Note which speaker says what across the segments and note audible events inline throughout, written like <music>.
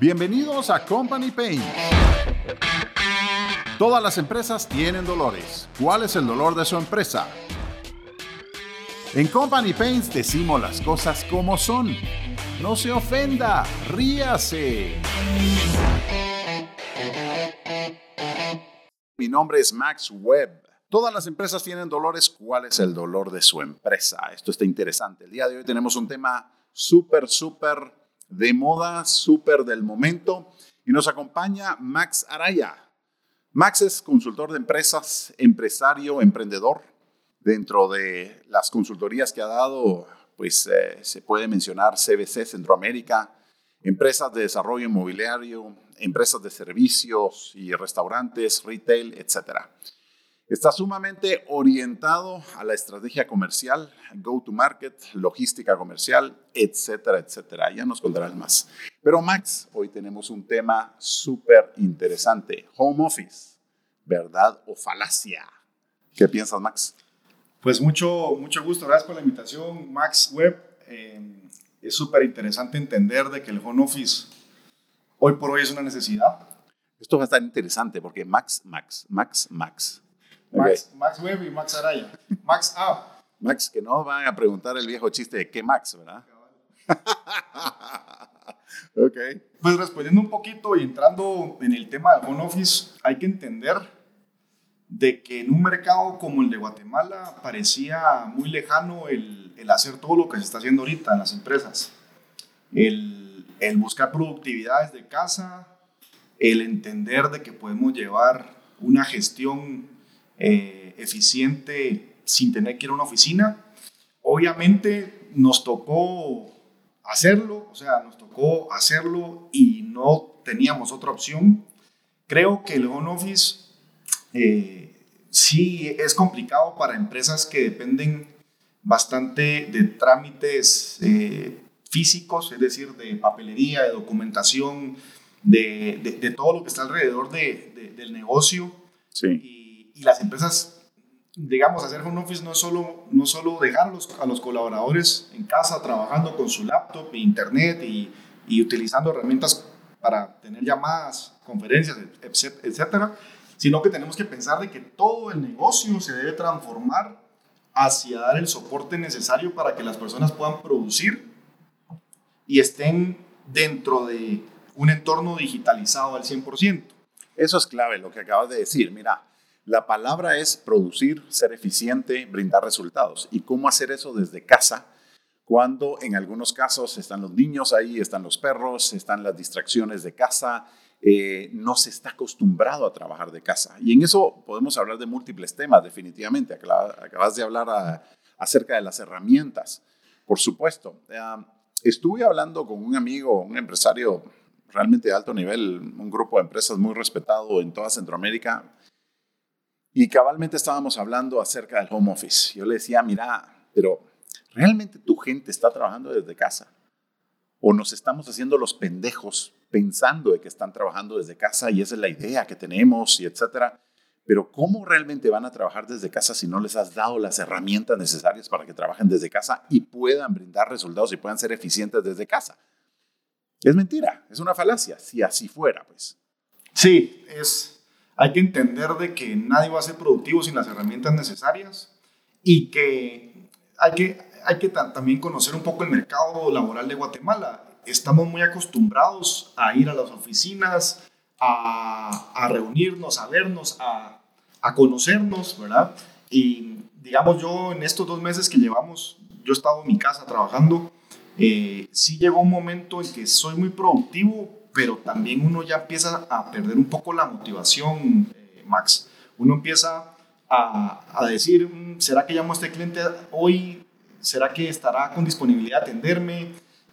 Speaker 1: Bienvenidos a Company Pain. Todas las empresas tienen dolores. ¿Cuál es el dolor de su empresa? En Company Pains decimos las cosas como son. No se ofenda, ríase. Mi nombre es Max Webb. Todas las empresas tienen dolores. ¿Cuál es el dolor de su empresa? Esto está interesante. El día de hoy tenemos un tema súper, súper de moda, súper del momento. Y nos acompaña Max Araya. Max es consultor de empresas, empresario, emprendedor. Dentro de las consultorías que ha dado, pues eh, se puede mencionar CBC Centroamérica, empresas de desarrollo inmobiliario, empresas de servicios y restaurantes, retail, etcétera. Está sumamente orientado a la estrategia comercial, go-to-market, logística comercial, etcétera, etcétera. Ya nos contarán más. Pero Max, hoy tenemos un tema súper interesante. Home office, ¿verdad o falacia? ¿Qué piensas, Max?
Speaker 2: Pues mucho, mucho gusto. Gracias por la invitación, Max Webb. Eh, es súper interesante entender de que el home office hoy por hoy es una necesidad.
Speaker 1: Esto va a estar interesante porque Max, Max, Max, Max
Speaker 2: Max, Max Webb y Max Araya. Max A.
Speaker 1: Max, que no van a preguntar el viejo chiste de qué Max, ¿verdad? <laughs>
Speaker 2: ok. Pues respondiendo un poquito y entrando en el tema de home office, hay que entender de que en un mercado como el de Guatemala parecía muy lejano el, el hacer todo lo que se está haciendo ahorita en las empresas. El, el buscar productividades de casa, el entender de que podemos llevar una gestión eh, eficiente sin tener que ir a una oficina. Obviamente nos tocó hacerlo, o sea, nos tocó hacerlo y no teníamos otra opción. Creo que el home office eh, sí es complicado para empresas que dependen bastante de trámites eh, físicos, es decir, de papelería, de documentación, de, de, todo lo que está alrededor de, del negocio.
Speaker 1: Sí
Speaker 2: y las empresas, digamos, hacer home office no es solo, no solo dejar a los, colaboradores en casa trabajando con su laptop, e internet y, y utilizando herramientas para tener llamadas, conferencias, etcétera, sino que tenemos que pensar de que todo el negocio se debe transformar hacia dar el soporte necesario para que las personas puedan producir y estén dentro de un entorno digitalizado al 100%.
Speaker 1: Eso es clave lo que acabas de decir. Mira, la palabra es producir, ser eficiente, brindar resultados. ¿Y cómo hacer eso desde casa? Cuando en algunos casos están los niños ahí, están los perros, están las distracciones de casa, eh, no se está acostumbrado a trabajar de casa. Y en eso podemos hablar de múltiples temas, definitivamente. Acabas de hablar acerca de las herramientas, por supuesto. estuve hablando con un amigo, un empresario realmente de alto nivel, un grupo de empresas muy respetado en toda Centroamérica, y cabalmente estábamos hablando acerca del home office. Yo le decía, mira, pero ¿realmente tu gente está trabajando desde casa? ¿O nos estamos haciendo los pendejos pensando de que están trabajando desde casa y esa es la idea que tenemos y etcétera? Pero ¿cómo realmente van a trabajar desde casa si no les has dado las herramientas necesarias para que trabajen desde casa y puedan brindar resultados y puedan ser eficientes desde casa? Es mentira, es una falacia, si así fuera, pues.
Speaker 2: Sí, es, hay que entender de que nadie va a ser productivo sin las herramientas necesarias y que hay que, hay que también conocer un poco el mercado laboral de Guatemala. Estamos muy acostumbrados a ir a las oficinas, a, a reunirnos, a vernos, a, a, conocernos, ¿verdad? Y digamos, yo en estos dos meses que llevamos, yo he estado en mi casa trabajando, eh, sí llegó un momento en que soy muy productivo, pero también uno ya empieza a perder un poco la motivación, eh, Max. Uno empieza a, a, decir, mm, ¿será que llamo a este cliente hoy? ¿Será que estará con disponibilidad de atenderme?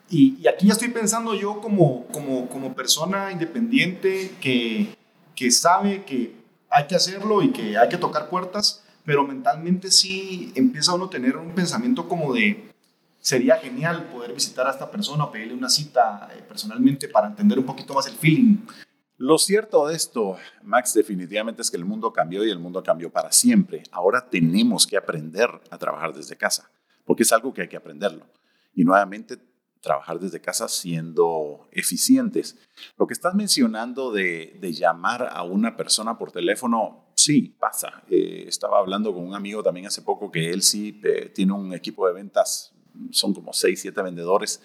Speaker 2: Y, y aquí ya estoy pensando yo como, como, como persona independiente que, que sabe que hay que hacerlo y que hay que tocar puertas, pero mentalmente sí empieza uno a tener un pensamiento como de, sería genial poder visitar a esta persona o pedirle una cita eh, personalmente para entender un poquito más el feeling.
Speaker 1: Lo cierto de esto, Max, definitivamente es que el mundo cambió y el mundo cambió para siempre. Ahora tenemos que aprender a trabajar desde casa, porque es algo que hay que aprenderlo. Y nuevamente trabajar desde casa siendo eficientes. Lo que estás mencionando de, llamar a una persona por teléfono, sí, pasa. Eh, estaba hablando con un amigo también hace poco que él sí eh, tiene un equipo de ventas, son como 6, 7 vendedores.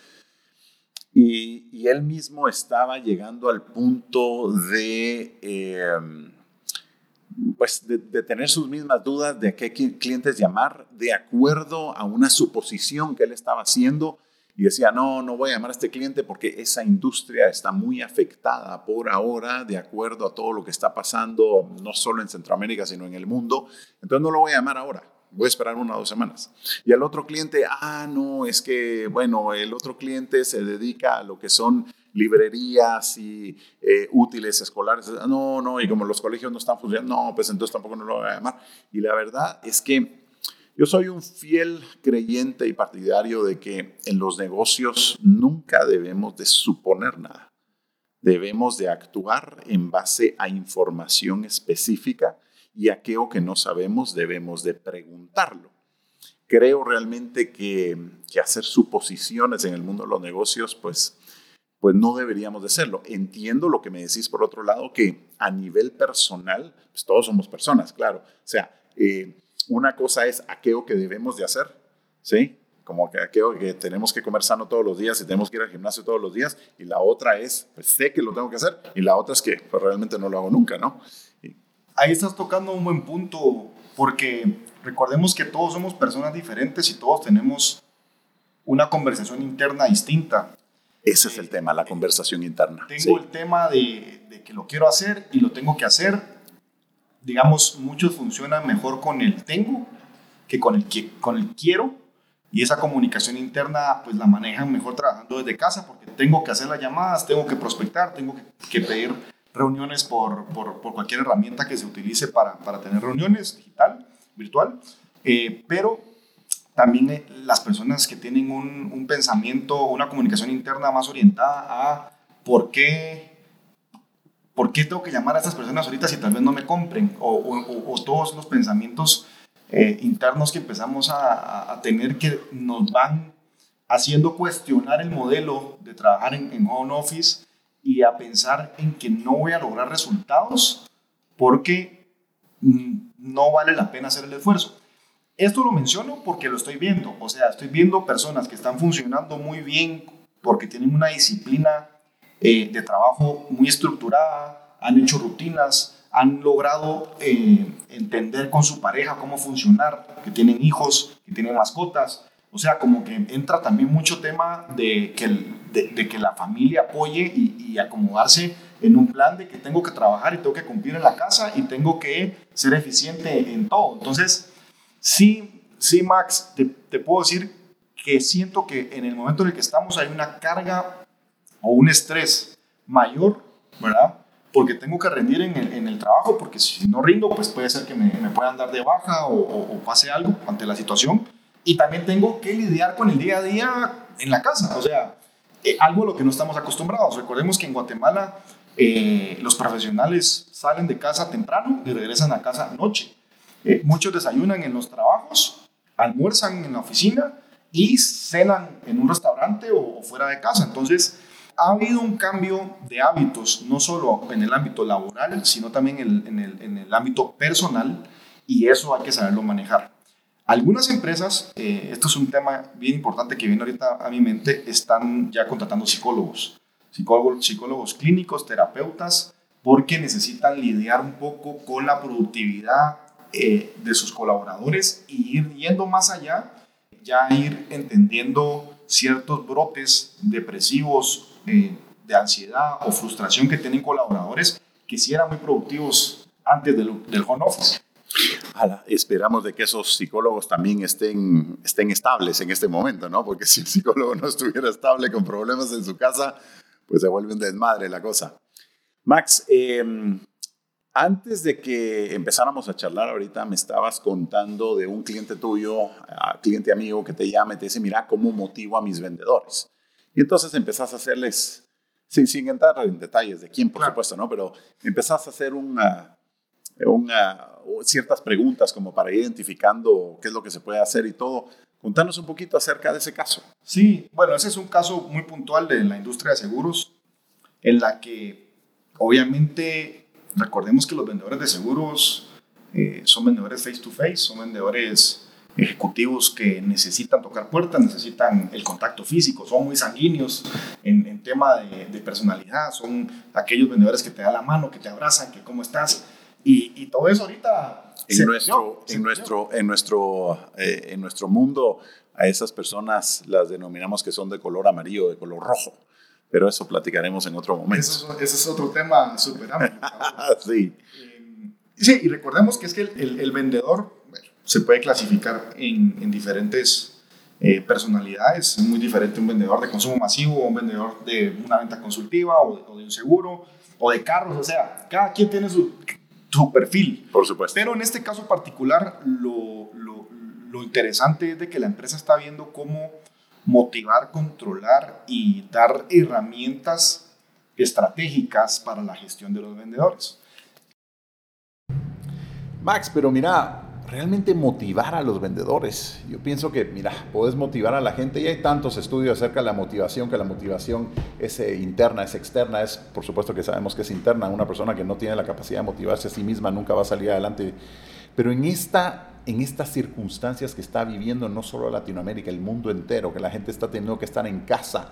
Speaker 1: Y, y, él mismo estaba llegando al punto de em, pues de, tener sus mismas dudas de a qué clientes llamar de acuerdo a una suposición que él estaba haciendo y decía, no, no voy a llamar a este cliente porque esa industria está muy afectada por ahora de acuerdo a todo lo que está pasando, no solo en Centroamérica, sino en el mundo. Entonces no lo voy a llamar ahora, voy a esperar una o dos semanas. Y al otro cliente, ah, no, es que, bueno, el otro cliente se dedica a lo que son librerías y eh, útiles escolares. No, no, y como los colegios no están funcionando, no, pues entonces tampoco no lo voy a llamar. Y la verdad es que yo soy un fiel creyente y partidario de que en los negocios nunca debemos de suponer nada. Debemos de actuar en base a información específica y aquello que no sabemos debemos de preguntarlo. Creo realmente que, hacer suposiciones en el mundo de los negocios, pues pues no deberíamos de hacerlo. Entiendo lo que me decís por otro lado, que a nivel personal, pues todos somos personas, claro. O sea, eh, una cosa es aquello que debemos de hacer, ¿sí? Como que aquello que tenemos que comer sano todos los días y tenemos que ir al gimnasio todos los días. Y la otra es, pues sé que lo tengo que hacer. Y la otra es que pues, realmente no lo hago nunca, ¿no?
Speaker 2: Ahí estás tocando un buen punto, porque recordemos que todos somos personas diferentes y todos tenemos una conversación interna distinta.
Speaker 1: Ese es el tema, la conversación interna.
Speaker 2: Tengo el tema de, de, que lo quiero hacer y lo tengo que hacer. Digamos, muchos funcionan mejor con el tengo que con el, con el quiero. Y esa comunicación interna, pues la manejan mejor trabajando desde casa, porque tengo que hacer las llamadas, tengo que prospectar, tengo que, pedir reuniones por, por, por, cualquier herramienta que se utilice para, para tener reuniones digital, virtual. Eh, pero también eh, las personas que tienen un, un, pensamiento, una comunicación interna más orientada a por qué, por qué tengo que llamar a estas personas ahorita si tal vez no me compren, o, o, todos los pensamientos eh, internos que empezamos a, a, tener que nos van haciendo cuestionar el modelo de trabajar en, en home office y a pensar en que no voy a lograr resultados porque mm, no vale la pena hacer el esfuerzo. Esto lo menciono porque lo estoy viendo, o sea, estoy viendo personas que están funcionando muy bien porque tienen una disciplina eh, de trabajo muy estructurada, han hecho rutinas, han logrado eh, entender con su pareja cómo funcionar, que tienen hijos, que tienen mascotas. O sea, como que entra también mucho tema de que, de, que la familia apoye y, acomodarse en un plan de que tengo que trabajar y tengo que cumplir en la casa y tengo que ser eficiente en todo. Entonces, Sí, sí, Max, te, puedo decir que siento que en el momento en el que estamos hay una carga o un estrés mayor, ¿verdad? Porque tengo que rendir en el, en el trabajo, porque si no rindo, pues puede ser que me, me puedan dar de baja o, pase algo ante la situación. Y también tengo que lidiar con el día a día en la casa, o sea, eh, algo a lo que no estamos acostumbrados. Recordemos que en Guatemala eh, los profesionales salen de casa temprano y regresan a casa noche. Eh, muchos desayunan en los trabajos, almuerzan en la oficina y cenan en un restaurante o, fuera de casa. Entonces, ha habido un cambio de hábitos, no solo en el ámbito laboral, sino también en el, en el, ámbito personal, y eso hay que saberlo manejar. Algunas empresas, eh, esto es un tema bien importante que viene ahorita a mi mente, están ya contratando psicólogos, psicólogos, psicólogos clínicos, terapeutas, porque necesitan lidiar un poco con la productividad eh, de sus colaboradores y ir yendo más allá, ya ir entendiendo ciertos brotes depresivos, eh, de ansiedad o frustración que tienen colaboradores que sí eran muy productivos antes del, del home office.
Speaker 1: Esperamos de que esos psicólogos también estén, estén estables en este momento, ¿no? Porque si el psicólogo no estuviera estable con problemas en su casa, pues se vuelve un desmadre la cosa. Max, eh, antes de que empezáramos a charlar ahorita, me estabas contando de un cliente tuyo, cliente amigo que te llama y te dice, mira, ¿cómo motivo a mis vendedores? Y entonces empezás a hacerles, sin, sin entrar en detalles de quién, por supuesto, ¿no? Pero empezás a hacer una, una, ciertas preguntas como para ir identificando qué es lo que se puede hacer y todo. Contanos un poquito acerca de ese caso.
Speaker 2: Sí, bueno, ese es un caso muy puntual de la industria de seguros, en la que obviamente recordemos que los vendedores de seguros eh, son vendedores face to face, son vendedores ejecutivos que necesitan tocar puertas, necesitan el contacto físico, son muy sanguíneos en, en tema de, de, personalidad, son aquellos vendedores que te dan la mano, que te abrazan, que cómo estás, y, y todo eso ahorita...
Speaker 1: En nuestro, en, nuestro, en, nuestro, eh, en nuestro mundo, a esas personas las denominamos que son de color amarillo, de color rojo pero eso platicaremos en otro momento.
Speaker 2: Eso, ese es otro tema súper amplio. <laughs>
Speaker 1: sí.
Speaker 2: Sí, y recordemos que es que el, el, vendedor bueno, se puede clasificar en, en diferentes eh, personalidades. Es muy diferente un vendedor de consumo masivo o un vendedor de una venta consultiva o de, o de, un seguro o de carros. O sea, cada quien tiene su, su perfil.
Speaker 1: Por supuesto.
Speaker 2: Pero en este caso particular, lo, lo, lo interesante es de que la empresa está viendo cómo motivar, controlar y dar herramientas estratégicas para la gestión de los vendedores.
Speaker 1: Max, pero mira, realmente motivar a los vendedores. Yo pienso que, mira, puedes motivar a la gente y hay tantos estudios acerca de la motivación, que la motivación es eh, interna, es externa, es, por supuesto que sabemos que es interna. Una persona que no tiene la capacidad de motivarse a sí misma nunca va a salir adelante. Pero en, esta, en estas circunstancias que está viviendo no solo Latinoamérica, el mundo entero, que la gente está teniendo que estar en casa,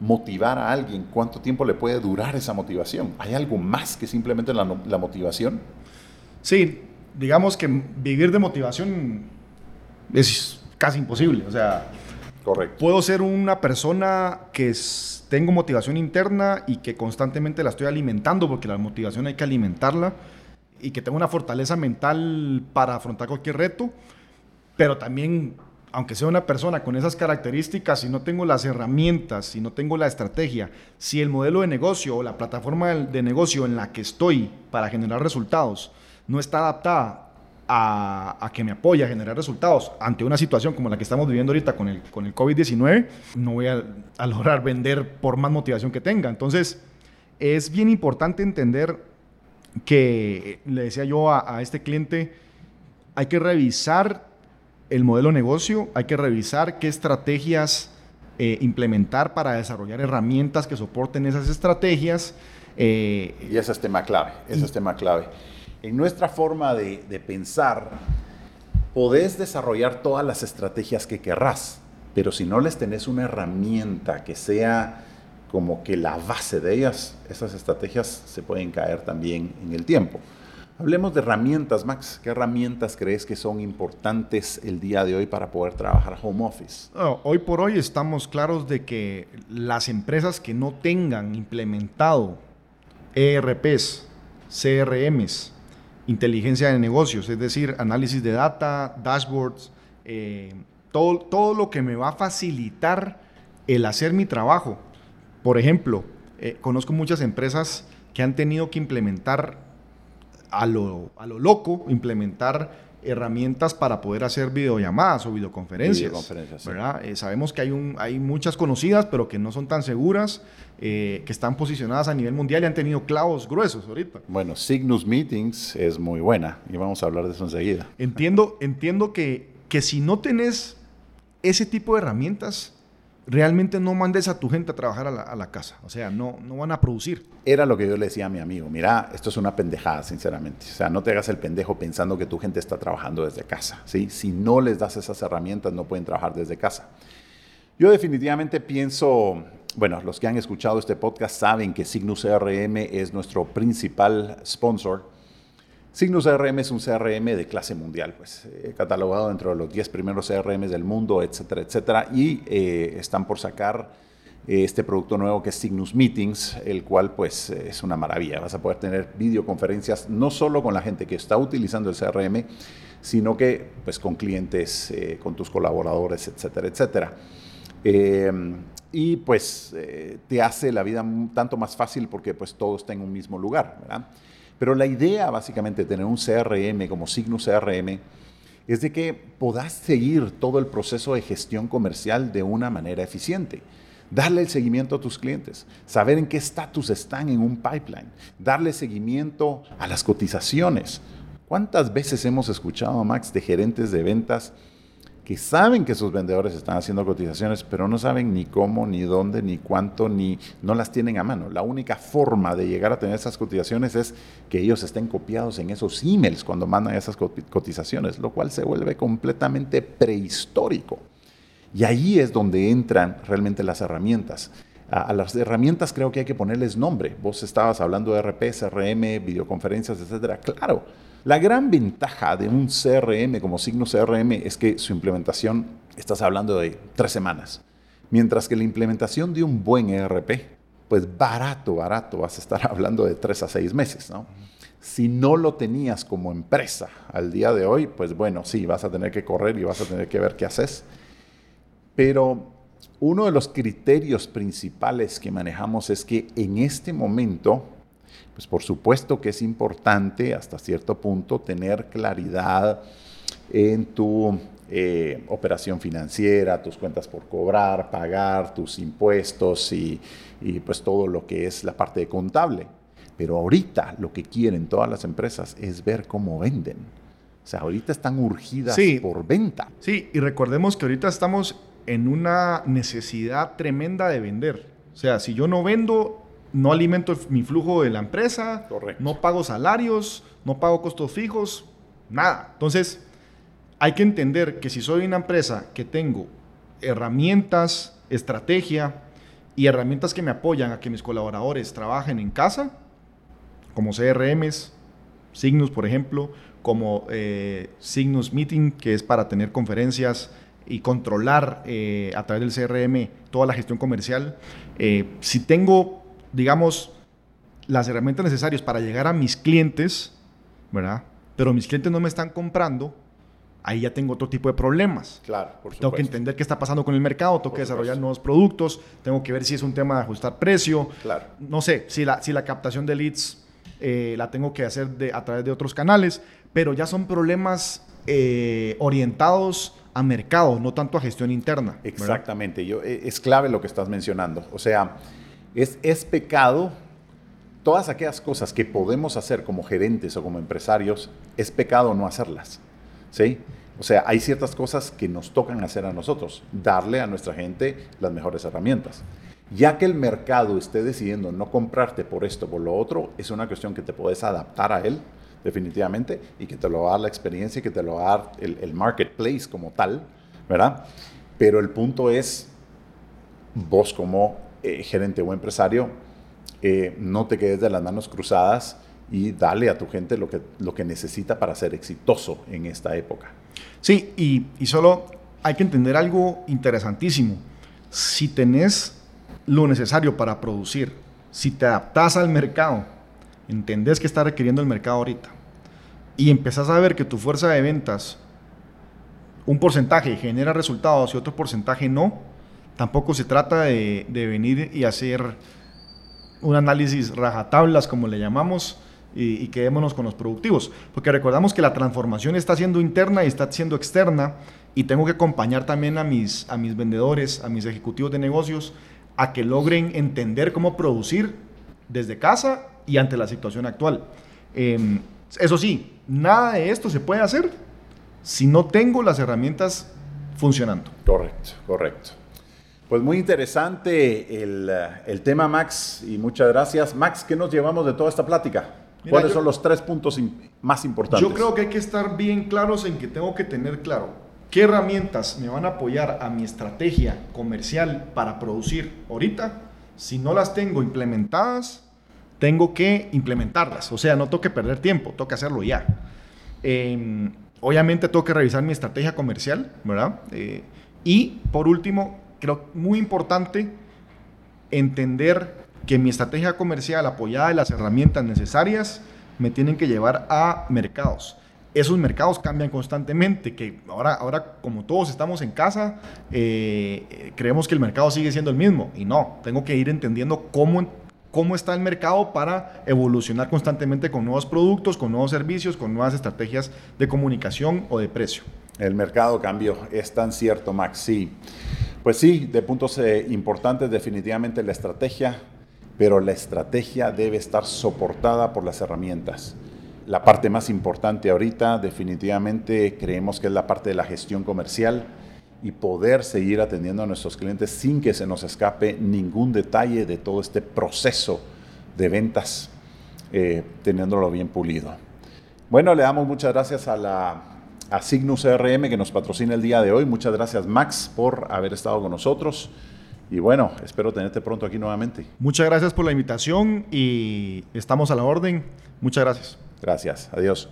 Speaker 1: motivar a alguien, ¿cuánto tiempo le puede durar esa motivación? ¿Hay algo más que simplemente la, la motivación?
Speaker 2: Sí, digamos que vivir de motivación es casi imposible. O sea,
Speaker 1: Correcto.
Speaker 2: puedo ser una persona que es, tengo motivación interna y que constantemente la estoy alimentando, porque la motivación hay que alimentarla, y que tengo una fortaleza mental para afrontar cualquier reto, pero también, aunque sea una persona con esas características, si no tengo las herramientas, si no tengo la estrategia, si el modelo de negocio o la plataforma de negocio en la que estoy para generar resultados, no está adaptada a, a, que me apoye a generar resultados ante una situación como la que estamos viviendo ahorita con el, con el COVID-19, no voy a, a, lograr vender por más motivación que tenga. Entonces, es bien importante entender que, le decía yo a, a este cliente, hay que revisar el modelo de negocio, hay que revisar qué estrategias eh, implementar para desarrollar herramientas que soporten esas estrategias.
Speaker 1: Eh, y ese es tema clave, ese y, es tema clave en nuestra forma de, de, pensar, podés desarrollar todas las estrategias que querrás, pero si no les tenés una herramienta que sea como que la base de ellas, esas estrategias se pueden caer también en el tiempo. Hablemos de herramientas, Max. ¿Qué herramientas crees que son importantes el día de hoy para poder trabajar home office?
Speaker 2: Hoy por hoy estamos claros de que las empresas que no tengan implementado ERPs, CRMs, inteligencia de negocios, es decir, análisis de data, dashboards, eh, todo, todo lo que me va a facilitar el hacer mi trabajo. Por ejemplo, eh, conozco muchas empresas que han tenido que implementar a lo, a lo loco, implementar herramientas para poder hacer videollamadas o videoconferencias. videoconferencias ¿verdad? Sí. Eh, sabemos que hay, un, hay muchas conocidas, pero que no son tan seguras, eh, que están posicionadas a nivel mundial y han tenido clavos gruesos ahorita.
Speaker 1: Bueno, Cygnus Meetings es muy buena y vamos a hablar de eso enseguida.
Speaker 2: Entiendo, entiendo que, que si no tenés ese tipo de herramientas, realmente no mandes a tu gente a trabajar a la, casa. O sea, no, no van a producir.
Speaker 1: Era lo que yo le decía a mi amigo. Mira, esto es una pendejada, sinceramente. O sea, no te hagas el pendejo pensando que tu gente está trabajando desde casa. ¿sí? Si no les das esas herramientas, no pueden trabajar desde casa. Yo definitivamente pienso, bueno, los que han escuchado este podcast saben que Cygnus CRM es nuestro principal sponsor Cygnus CRM es un CRM de clase mundial, pues, eh, catalogado dentro de los 10 primeros CRM del mundo, etcétera, etcétera, y eh, están por sacar eh, este producto nuevo que es Cygnus Meetings, el cual pues es una maravilla. Vas a poder tener videoconferencias no solo con la gente que está utilizando el CRM, sino que pues con clientes, eh, con tus colaboradores, etcétera, etcétera. y pues te hace la vida tanto más fácil porque pues todo está en un mismo lugar, ¿verdad? Pero la idea básicamente de tener un CRM como Cygnus CRM es de que puedas seguir todo el proceso de gestión comercial de una manera eficiente. Darle el seguimiento a tus clientes, saber en qué estatus están en un pipeline, darle seguimiento a las cotizaciones. ¿Cuántas veces hemos escuchado, Max, de gerentes de ventas que saben que sus vendedores están haciendo cotizaciones, pero no saben ni cómo, ni dónde, ni cuánto, ni no las tienen a mano. La única forma de llegar a tener esas cotizaciones es que ellos estén copiados en esos emails cuando mandan esas cotizaciones, lo cual se vuelve completamente prehistórico. Y ahí es donde entran realmente las herramientas. A, las herramientas creo que hay que ponerles nombre. Vos estabas hablando de RP, CRM, videoconferencias, etcétera. Claro, la gran ventaja de un CRM como signo CRM es que su implementación, estás hablando de tres semanas, mientras que la implementación de un buen ERP, pues barato, barato, vas a estar <laughs> hablando de tres a seis meses, ¿no? Si no lo tenías como empresa al día de hoy, pues bueno, sí, vas a tener que correr y vas a tener que ver qué haces. Pero uno de los criterios principales que manejamos es que en este momento pues por supuesto que es importante hasta cierto punto tener claridad en tu eh, operación financiera, tus cuentas por cobrar, pagar, tus impuestos y, pues todo lo que es la parte de contable. Pero ahorita lo que quieren todas las empresas es ver cómo venden. O sea, ahorita están urgidas por venta.
Speaker 2: Sí, y recordemos que ahorita estamos en una necesidad tremenda de vender. O sea, si yo no vendo, no alimento mi flujo de la empresa, no pago salarios, no pago costos fijos, nada. Entonces, hay que entender que si soy una empresa que tengo herramientas, estrategia y herramientas que me apoyan a que mis colaboradores trabajen en casa, como CRMs, Signus, por ejemplo, como eh, Signus Meeting, que es para tener conferencias y controlar eh, a través del CRM toda la gestión comercial. Eh, si tengo digamos, las herramientas necesarias para llegar a mis clientes, ¿verdad? Pero mis clientes no me están comprando, ahí ya tengo otro tipo de problemas.
Speaker 1: Claro, por supuesto.
Speaker 2: Tengo que entender qué está pasando con el mercado, tengo que desarrollar nuevos productos, tengo que ver si es un tema de ajustar precio.
Speaker 1: Claro.
Speaker 2: No sé, si la, si la captación de leads eh, la tengo que hacer de, a través de otros canales, pero ya son problemas eh, orientados a mercado, no tanto a gestión interna.
Speaker 1: Exactamente, Yo, e, es clave lo que estás mencionando. O sea, es, pecado todas aquellas cosas que podemos hacer como gerentes o como empresarios, es pecado no hacerlas. ¿Sí? O sea, hay ciertas cosas que nos tocan hacer a nosotros, darle a nuestra gente las mejores herramientas. Ya que el mercado esté decidiendo no comprarte por esto, por lo otro, es una cuestión que te puedes adaptar a él, definitivamente, y que te lo va a dar la experiencia y que te lo va a dar el marketplace como tal, ¿verdad? Pero el punto es, vos como eh, gerente o empresario, eh, no te quedes de las manos cruzadas y dale a tu gente lo que, lo que necesita para ser exitoso en esta época.
Speaker 2: Sí, y, y solo hay que entender algo interesantísimo. Si tenés lo necesario para producir, si te adaptas al mercado, entendés que está requiriendo el mercado ahorita y empezás a ver que tu fuerza de ventas, un porcentaje genera resultados y otro porcentaje no, Tampoco se trata de, venir y hacer un análisis rajatablas, como le llamamos, y, quedémonos con los productivos. Porque recordamos que la transformación está siendo interna y está siendo externa, y tengo que acompañar también a mis, a mis vendedores, a mis ejecutivos de negocios, a que logren entender cómo producir desde casa y ante la situación actual. Em, eso sí, nada de esto se puede hacer si no tengo las herramientas funcionando.
Speaker 1: Correcto, correcto. Pues muy interesante el, tema, Max, y muchas gracias. Max, ¿qué nos llevamos de toda esta plática? ¿Cuáles son los tres puntos más importantes?
Speaker 2: Yo creo que hay que estar bien claros en que tengo que tener claro qué herramientas me van a apoyar a mi estrategia comercial para producir ahorita. Si no las tengo implementadas, tengo que implementarlas. O sea, no tengo que perder tiempo, tengo que hacerlo ya. Em, obviamente tengo que revisar mi estrategia comercial, ¿verdad? Eh, y por último, creo muy importante entender que mi estrategia comercial apoyada de las herramientas necesarias me tienen que llevar a mercados. Esos mercados cambian constantemente, que ahora, ahora como todos estamos en casa, eh, creemos que el mercado sigue siendo el mismo. Y no, tengo que ir entendiendo cómo, cómo está el mercado para evolucionar constantemente con nuevos productos, con nuevos servicios, con nuevas estrategias de comunicación o de precio.
Speaker 1: El mercado cambió, es tan cierto, Max, sí. Pues sí, de puntos eh, importantes definitivamente la estrategia, pero la estrategia debe estar soportada por las herramientas. la parte más importante ahorita definitivamente creemos que es la parte de la gestión comercial y poder seguir atendiendo a nuestros clientes sin que se nos escape ningún detalle de todo este proceso de ventas, eh, teniéndolo bien pulido. Bueno, le damos muchas gracias a la a Signus CRM que nos patrocina el día de hoy. Muchas gracias Max por haber estado con nosotros. Y bueno, espero tenerte pronto aquí nuevamente.
Speaker 2: Muchas gracias por la invitación y estamos a la orden. Muchas gracias.
Speaker 1: Gracias. Adiós.